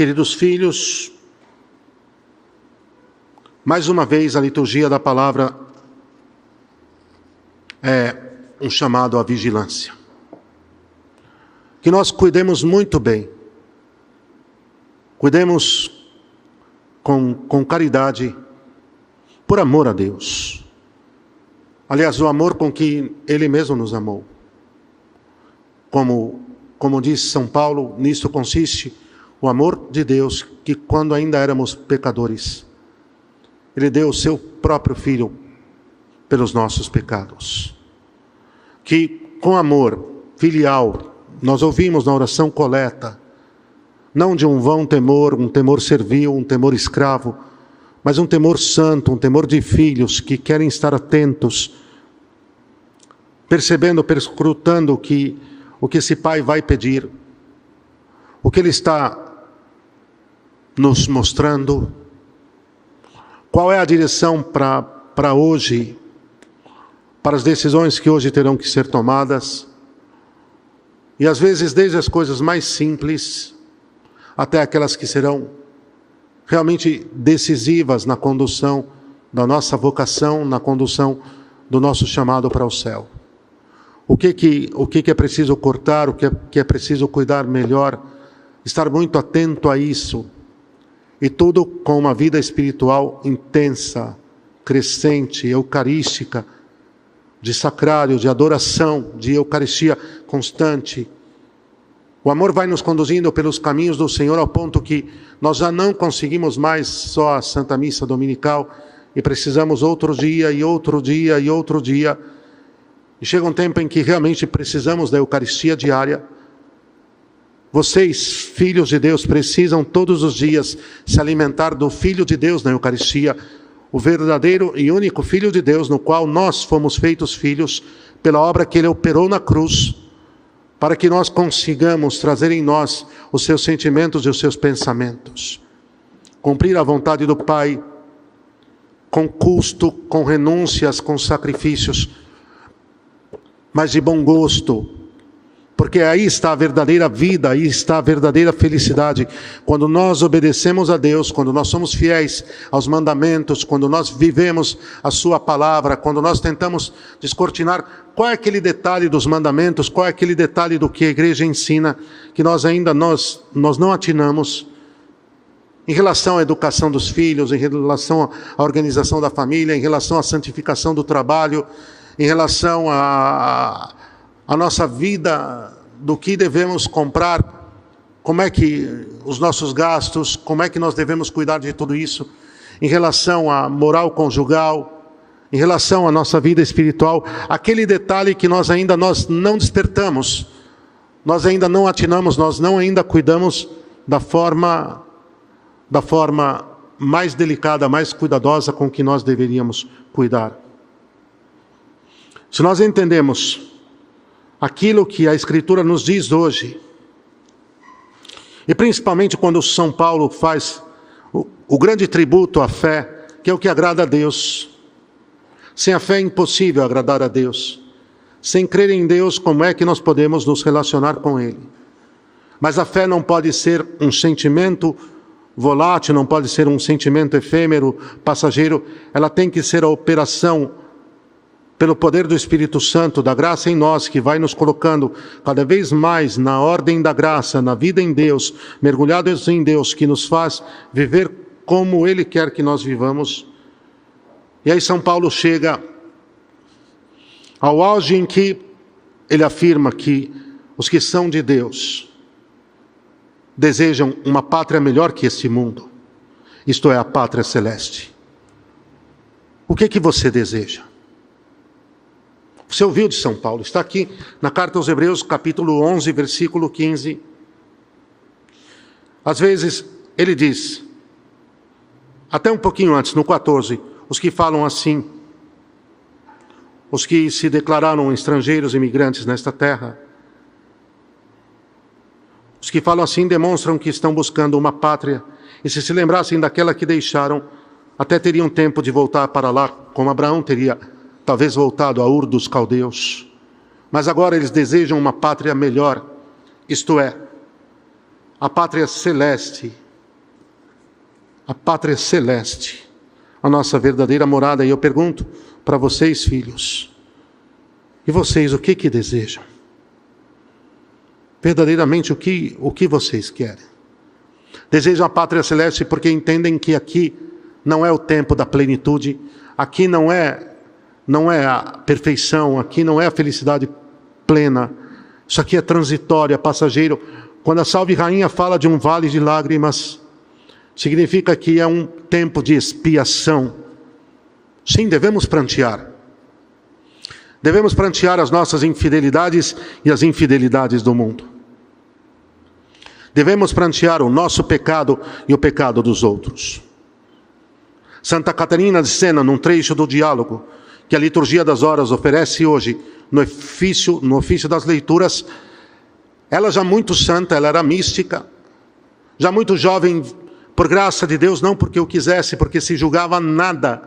Queridos filhos, mais uma vez a liturgia da palavra é um chamado à vigilância. Que nós cuidemos muito bem, cuidemos com, com caridade, por amor a Deus. Aliás, o amor com que Ele mesmo nos amou. Como, como diz São Paulo, nisto consiste o amor de Deus, que quando ainda éramos pecadores, Ele deu o seu próprio Filho pelos nossos pecados. Que com amor filial, nós ouvimos na oração coleta, não de um vão temor, um temor servil, um temor escravo, mas um temor santo, um temor de filhos que querem estar atentos, percebendo, perscrutando que o que esse pai vai pedir, o que ele está nos mostrando qual é a direção para hoje, para as decisões que hoje terão que ser tomadas. E às vezes, desde as coisas mais simples até aquelas que serão realmente decisivas na condução da nossa vocação, na condução do nosso chamado para o céu. O que que, o que, que é preciso cortar, o que é, que é preciso cuidar melhor, estar muito atento a isso e tudo com uma vida espiritual intensa, crescente, eucarística, de sacrário, de adoração, de eucaristia constante. O amor vai nos conduzindo pelos caminhos do Senhor ao ponto que nós já não conseguimos mais só a Santa Missa Dominical e precisamos outro dia e outro dia e outro dia. E chega um tempo em que realmente precisamos da Eucaristia diária vocês, filhos de Deus, precisam todos os dias se alimentar do Filho de Deus na Eucaristia, o verdadeiro e único Filho de Deus, no qual nós fomos feitos filhos pela obra que ele operou na cruz, para que nós consigamos trazer em nós os seus sentimentos e os seus pensamentos. Cumprir a vontade do Pai com custo, com renúncias, com sacrifícios, mas de bom gosto, porque aí está a verdadeira vida, aí está a verdadeira felicidade. Quando nós obedecemos a Deus, quando nós somos fiéis aos mandamentos, quando nós vivemos a Sua palavra, quando nós tentamos descortinar qual é aquele detalhe dos mandamentos, qual é aquele detalhe do que a igreja ensina, que nós ainda nós, nós não atinamos. Em relação à educação dos filhos, em relação à organização da família, em relação à santificação do trabalho, em relação a a nossa vida, do que devemos comprar, como é que os nossos gastos, como é que nós devemos cuidar de tudo isso, em relação à moral conjugal, em relação à nossa vida espiritual, aquele detalhe que nós ainda nós não despertamos, nós ainda não atinamos, nós não ainda cuidamos da forma da forma mais delicada, mais cuidadosa com que nós deveríamos cuidar. Se nós entendemos aquilo que a Escritura nos diz hoje. E principalmente quando São Paulo faz o, o grande tributo à fé, que é o que agrada a Deus. Sem a fé é impossível agradar a Deus. Sem crer em Deus, como é que nós podemos nos relacionar com Ele? Mas a fé não pode ser um sentimento volátil, não pode ser um sentimento efêmero, passageiro, ela tem que ser a operação pelo poder do Espírito Santo, da graça em nós, que vai nos colocando cada vez mais na ordem da graça, na vida em Deus, mergulhados em Deus, que nos faz viver como Ele quer que nós vivamos. E aí São Paulo chega ao auge em que ele afirma que os que são de Deus desejam uma pátria melhor que esse mundo, isto é, a pátria celeste. O que que você deseja? Você ouviu de São Paulo, está aqui na carta aos Hebreus, capítulo 11, versículo 15. Às vezes ele diz, até um pouquinho antes, no 14, os que falam assim, os que se declararam estrangeiros imigrantes nesta terra, os que falam assim demonstram que estão buscando uma pátria, e se se lembrassem daquela que deixaram, até teriam tempo de voltar para lá, como Abraão teria talvez voltado a Ur dos caldeus. Mas agora eles desejam uma pátria melhor, isto é, a pátria celeste, a pátria celeste, a nossa verdadeira morada. E eu pergunto para vocês, filhos, e vocês o que que desejam? Verdadeiramente o que o que vocês querem? Desejam a pátria celeste porque entendem que aqui não é o tempo da plenitude, aqui não é não é a perfeição, aqui não é a felicidade plena. Isso aqui é transitório, é passageiro. Quando a Salve Rainha fala de um vale de lágrimas, significa que é um tempo de expiação. Sim, devemos prantear. Devemos prantear as nossas infidelidades e as infidelidades do mundo. Devemos prantear o nosso pecado e o pecado dos outros. Santa Catarina de Sena, num trecho do diálogo que a liturgia das horas oferece hoje, no ofício, no ofício das leituras, ela já muito santa, ela era mística, já muito jovem, por graça de Deus, não porque eu quisesse, porque se julgava nada.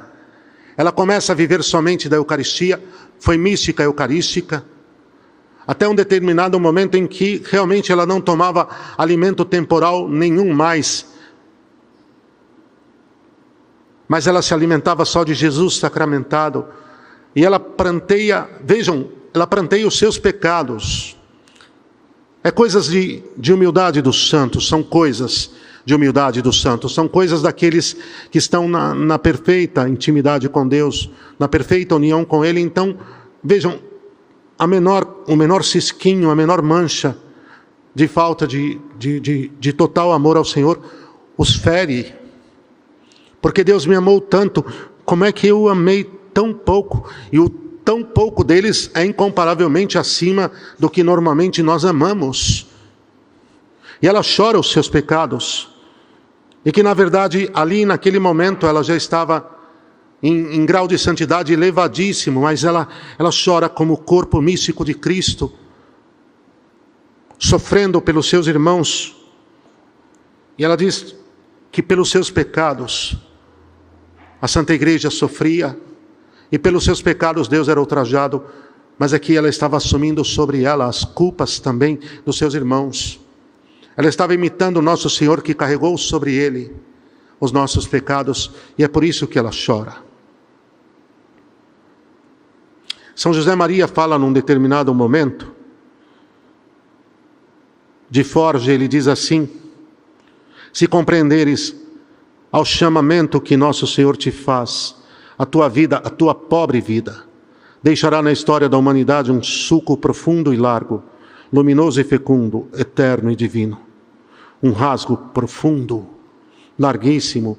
Ela começa a viver somente da Eucaristia, foi mística eucarística, até um determinado momento em que realmente ela não tomava alimento temporal nenhum mais, mas ela se alimentava só de Jesus sacramentado, e ela pranteia, vejam, ela pranteia os seus pecados. É coisas de, de humildade dos santos, são coisas de humildade dos santos, são coisas daqueles que estão na, na perfeita intimidade com Deus, na perfeita união com Ele. Então, vejam, a menor, o menor cisquinho, a menor mancha de falta de, de, de, de total amor ao Senhor, os fere. Porque Deus me amou tanto, como é que eu amei tão pouco? E o tão pouco deles é incomparavelmente acima do que normalmente nós amamos. E ela chora os seus pecados. E que, na verdade, ali naquele momento ela já estava em, em grau de santidade elevadíssimo, mas ela, ela chora como o corpo místico de Cristo, sofrendo pelos seus irmãos. E ela diz que pelos seus pecados a Santa Igreja sofria, e pelos seus pecados Deus era ultrajado, mas aqui ela estava assumindo sobre ela as culpas também dos seus irmãos. Ela estava imitando o nosso Senhor que carregou sobre ele os nossos pecados, e é por isso que ela chora. São José Maria fala num determinado momento, de Forge, ele diz assim: Se compreenderes ao chamamento que nosso Senhor te faz, a tua vida, a tua pobre vida, deixará na história da humanidade um suco profundo e largo, luminoso e fecundo, eterno e divino. Um rasgo profundo, larguíssimo,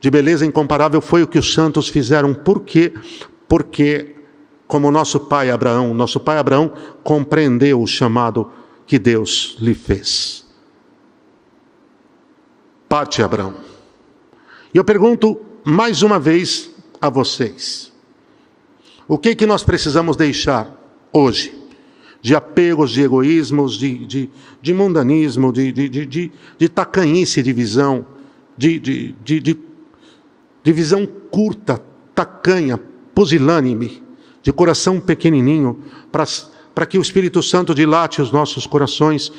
de beleza incomparável foi o que os santos fizeram. Por quê? Porque como nosso pai Abraão, nosso pai Abraão compreendeu o chamado que Deus lhe fez. Parte Abraão. E eu pergunto mais uma vez a vocês: o que que nós precisamos deixar hoje? De apegos, de egoísmos, de, de, de mundanismo, de, de, de, de, tacanhice de visão, de, de, de, de, visão curta, tacanha, pusilânime de coração pequenininho, para que o Espírito Santo dilate os nossos corações.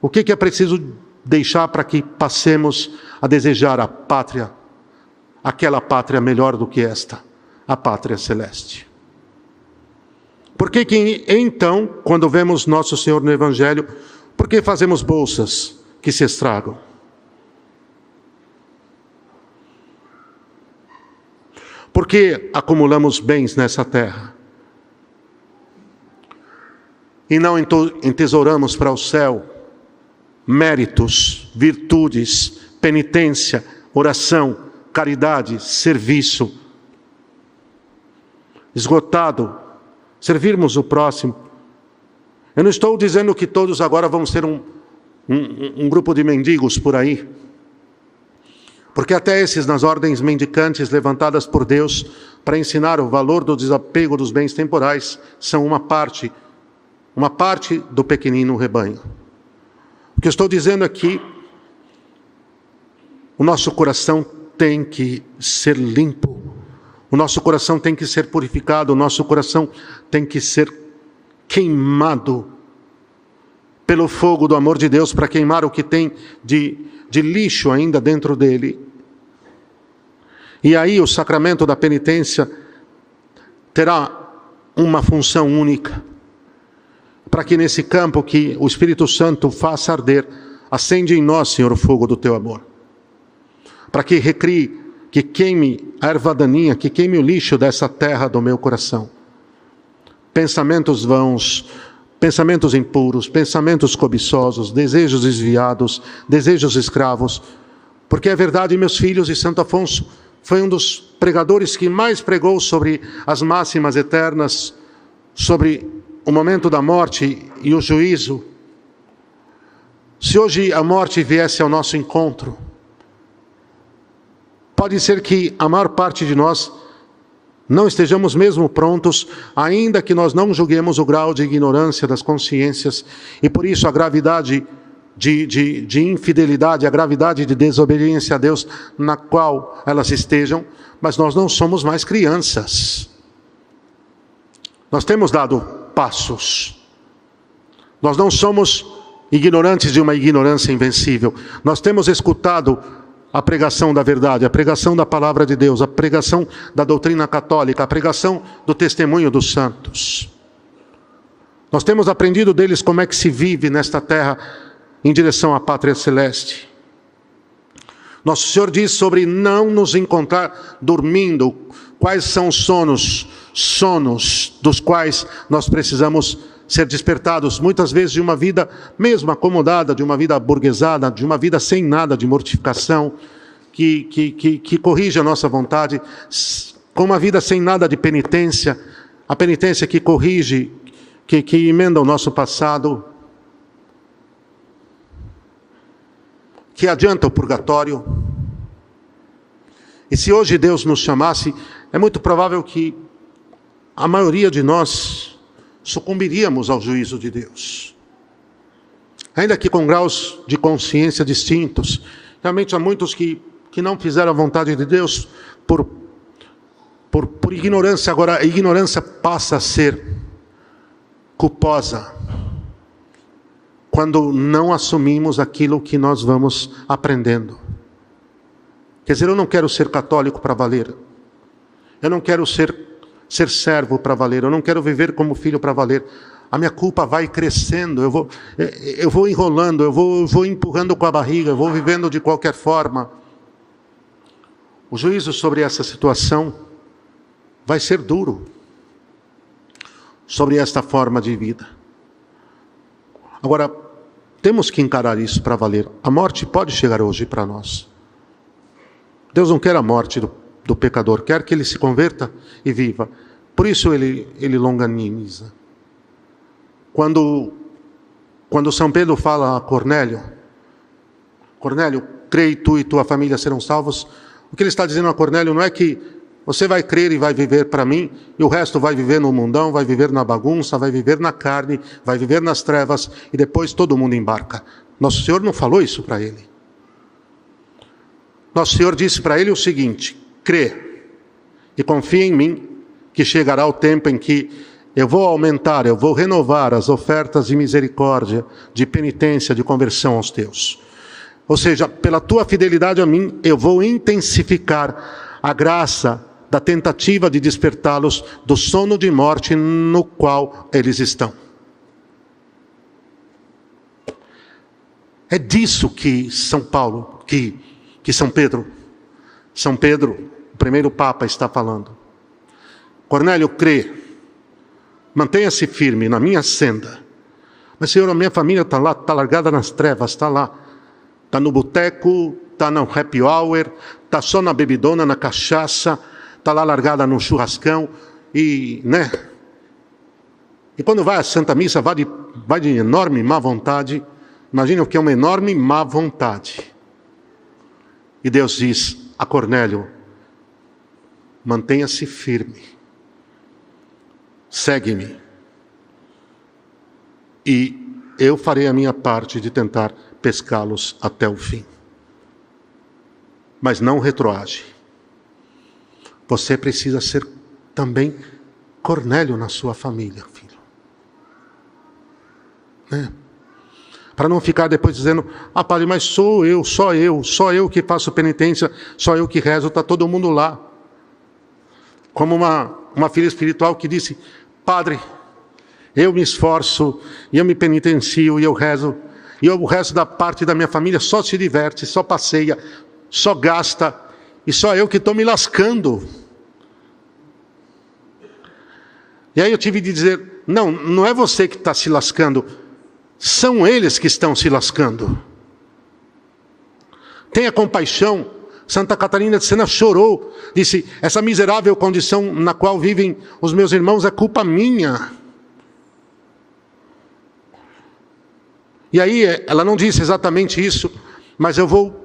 O que, que é preciso deixar para que passemos a desejar a pátria, aquela pátria melhor do que esta, a pátria celeste? Por que, que então, quando vemos Nosso Senhor no Evangelho, por que fazemos bolsas que se estragam? Por que acumulamos bens nessa terra? e não entesouramos para o céu méritos, virtudes, penitência, oração, caridade, serviço. Esgotado, servirmos o próximo. Eu não estou dizendo que todos agora vão ser um, um, um grupo de mendigos por aí. Porque até esses, nas ordens mendicantes levantadas por Deus para ensinar o valor do desapego dos bens temporais, são uma parte uma parte do pequenino rebanho. O que eu estou dizendo aqui, o nosso coração tem que ser limpo, o nosso coração tem que ser purificado, o nosso coração tem que ser queimado pelo fogo do amor de Deus para queimar o que tem de, de lixo ainda dentro dele E aí o sacramento da penitência terá uma função única, para que nesse campo que o Espírito Santo faça arder, acende em nós, Senhor, o fogo do teu amor. Para que recrie, que queime a erva daninha, que queime o lixo dessa terra do meu coração. Pensamentos vãos, pensamentos impuros, pensamentos cobiçosos, desejos desviados, desejos escravos. Porque é verdade, meus filhos, e Santo Afonso foi um dos pregadores que mais pregou sobre as máximas eternas, sobre o momento da morte e o juízo. Se hoje a morte viesse ao nosso encontro, pode ser que a maior parte de nós não estejamos mesmo prontos, ainda que nós não julguemos o grau de ignorância das consciências, e por isso a gravidade de, de, de infidelidade, a gravidade de desobediência a Deus na qual elas estejam, mas nós não somos mais crianças. Nós temos dado passos. Nós não somos ignorantes de uma ignorância invencível. Nós temos escutado a pregação da verdade, a pregação da palavra de Deus, a pregação da doutrina católica, a pregação do testemunho dos santos. Nós temos aprendido deles como é que se vive nesta terra em direção à pátria celeste. Nosso Senhor diz sobre não nos encontrar dormindo, quais são os sonos, sonos dos quais nós precisamos ser despertados, muitas vezes de uma vida mesmo acomodada, de uma vida burguesada, de uma vida sem nada de mortificação, que, que, que, que corrige a nossa vontade, com uma vida sem nada de penitência, a penitência que corrige, que, que emenda o nosso passado, que adianta o purgatório. E se hoje Deus nos chamasse, é muito provável que a maioria de nós sucumbiríamos ao juízo de Deus. Ainda que com graus de consciência distintos. Realmente há muitos que, que não fizeram a vontade de Deus por, por, por ignorância. Agora, a ignorância passa a ser culposa quando não assumimos aquilo que nós vamos aprendendo. Quer dizer, eu não quero ser católico para valer. Eu não quero ser, ser servo para valer. Eu não quero viver como filho para valer. A minha culpa vai crescendo. Eu vou, eu vou enrolando. Eu vou, eu vou empurrando com a barriga. Eu vou vivendo de qualquer forma. O juízo sobre essa situação vai ser duro. Sobre esta forma de vida. Agora, temos que encarar isso para valer. A morte pode chegar hoje para nós. Deus não quer a morte do, do, pecador, quer que ele se converta e viva. Por isso ele, ele longanimiza. Quando, quando São Pedro fala a Cornélio, Cornélio, creio tu e tua família serão salvos. O que ele está dizendo a Cornélio não é que você vai crer e vai viver para mim, e o resto vai viver no mundão, vai viver na bagunça, vai viver na carne, vai viver nas trevas, e depois todo mundo embarca. Nosso Senhor não falou isso para ele. Nosso Senhor disse para ele o seguinte: crê e confia em mim, que chegará o tempo em que eu vou aumentar, eu vou renovar as ofertas de misericórdia, de penitência, de conversão aos teus. Ou seja, pela tua fidelidade a mim, eu vou intensificar a graça da tentativa de despertá-los do sono de morte no qual eles estão. É disso que São Paulo, que, que São Pedro, São Pedro, o primeiro Papa, está falando. Cornélio crê, mantenha-se firme na minha senda. Mas, Senhor, a minha família está lá, está largada nas trevas, está lá, está no boteco, está no happy hour, está só na bebidona, na cachaça, está lá largada no churrascão e, né? E quando vai à Santa Missa, vai de, vai de enorme má vontade. Imagina o que é uma enorme má vontade. E Deus diz a Cornélio: mantenha-se firme, segue-me, e eu farei a minha parte de tentar pescá-los até o fim. Mas não retroage. Você precisa ser também Cornélio na sua família, filho. Né? Para não ficar depois dizendo, ah, padre, mas sou eu, só eu, só eu que faço penitência, só eu que rezo, está todo mundo lá. Como uma, uma filha espiritual que disse, padre, eu me esforço, e eu me penitencio, e eu rezo, e o resto da parte da minha família só se diverte, só passeia, só gasta, e só eu que estou me lascando. E aí eu tive de dizer: não, não é você que está se lascando, são eles que estão se lascando. Tenha compaixão. Santa Catarina de Sena chorou, disse: essa miserável condição na qual vivem os meus irmãos é culpa minha. E aí, ela não disse exatamente isso, mas eu vou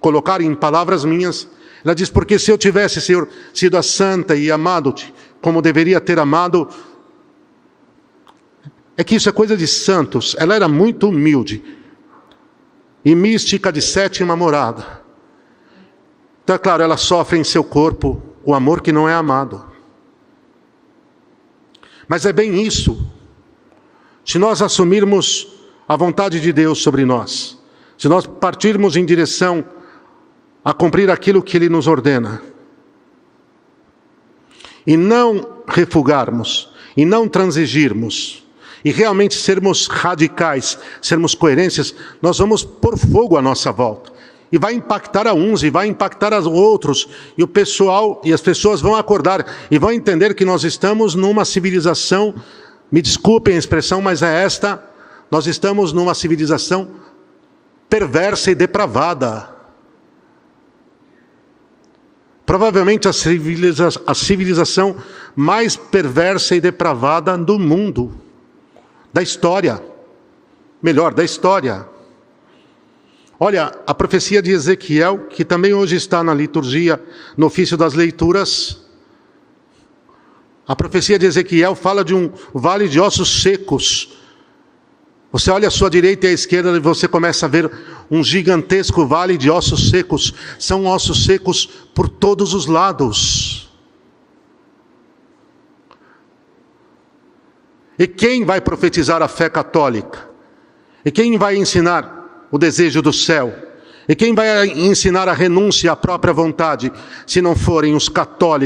colocar em palavras minhas. Ela diz: porque se eu tivesse, Senhor, sido a santa e amado-te, como deveria ter amado. É que isso é coisa de santos. Ela era muito humilde e mística de sétima morada. Então, é claro, ela sofre em seu corpo o amor que não é amado. Mas é bem isso. Se nós assumirmos a vontade de Deus sobre nós, se nós partirmos em direção a cumprir aquilo que Ele nos ordena, e não refugarmos, e não transigirmos, e realmente sermos radicais, sermos coerências, nós vamos pôr fogo à nossa volta. E vai impactar a uns, e vai impactar a outros, e o pessoal e as pessoas vão acordar e vão entender que nós estamos numa civilização, me desculpem a expressão, mas é esta, nós estamos numa civilização perversa e depravada. Provavelmente a, civiliza a civilização mais perversa e depravada do mundo, da história. Melhor, da história. Olha, a profecia de Ezequiel, que também hoje está na liturgia, no ofício das leituras, a profecia de Ezequiel fala de um vale de ossos secos, você olha à sua direita e à esquerda e você começa a ver um gigantesco vale de ossos secos. São ossos secos por todos os lados. E quem vai profetizar a fé católica? E quem vai ensinar o desejo do céu? E quem vai ensinar a renúncia à própria vontade, se não forem os católicos?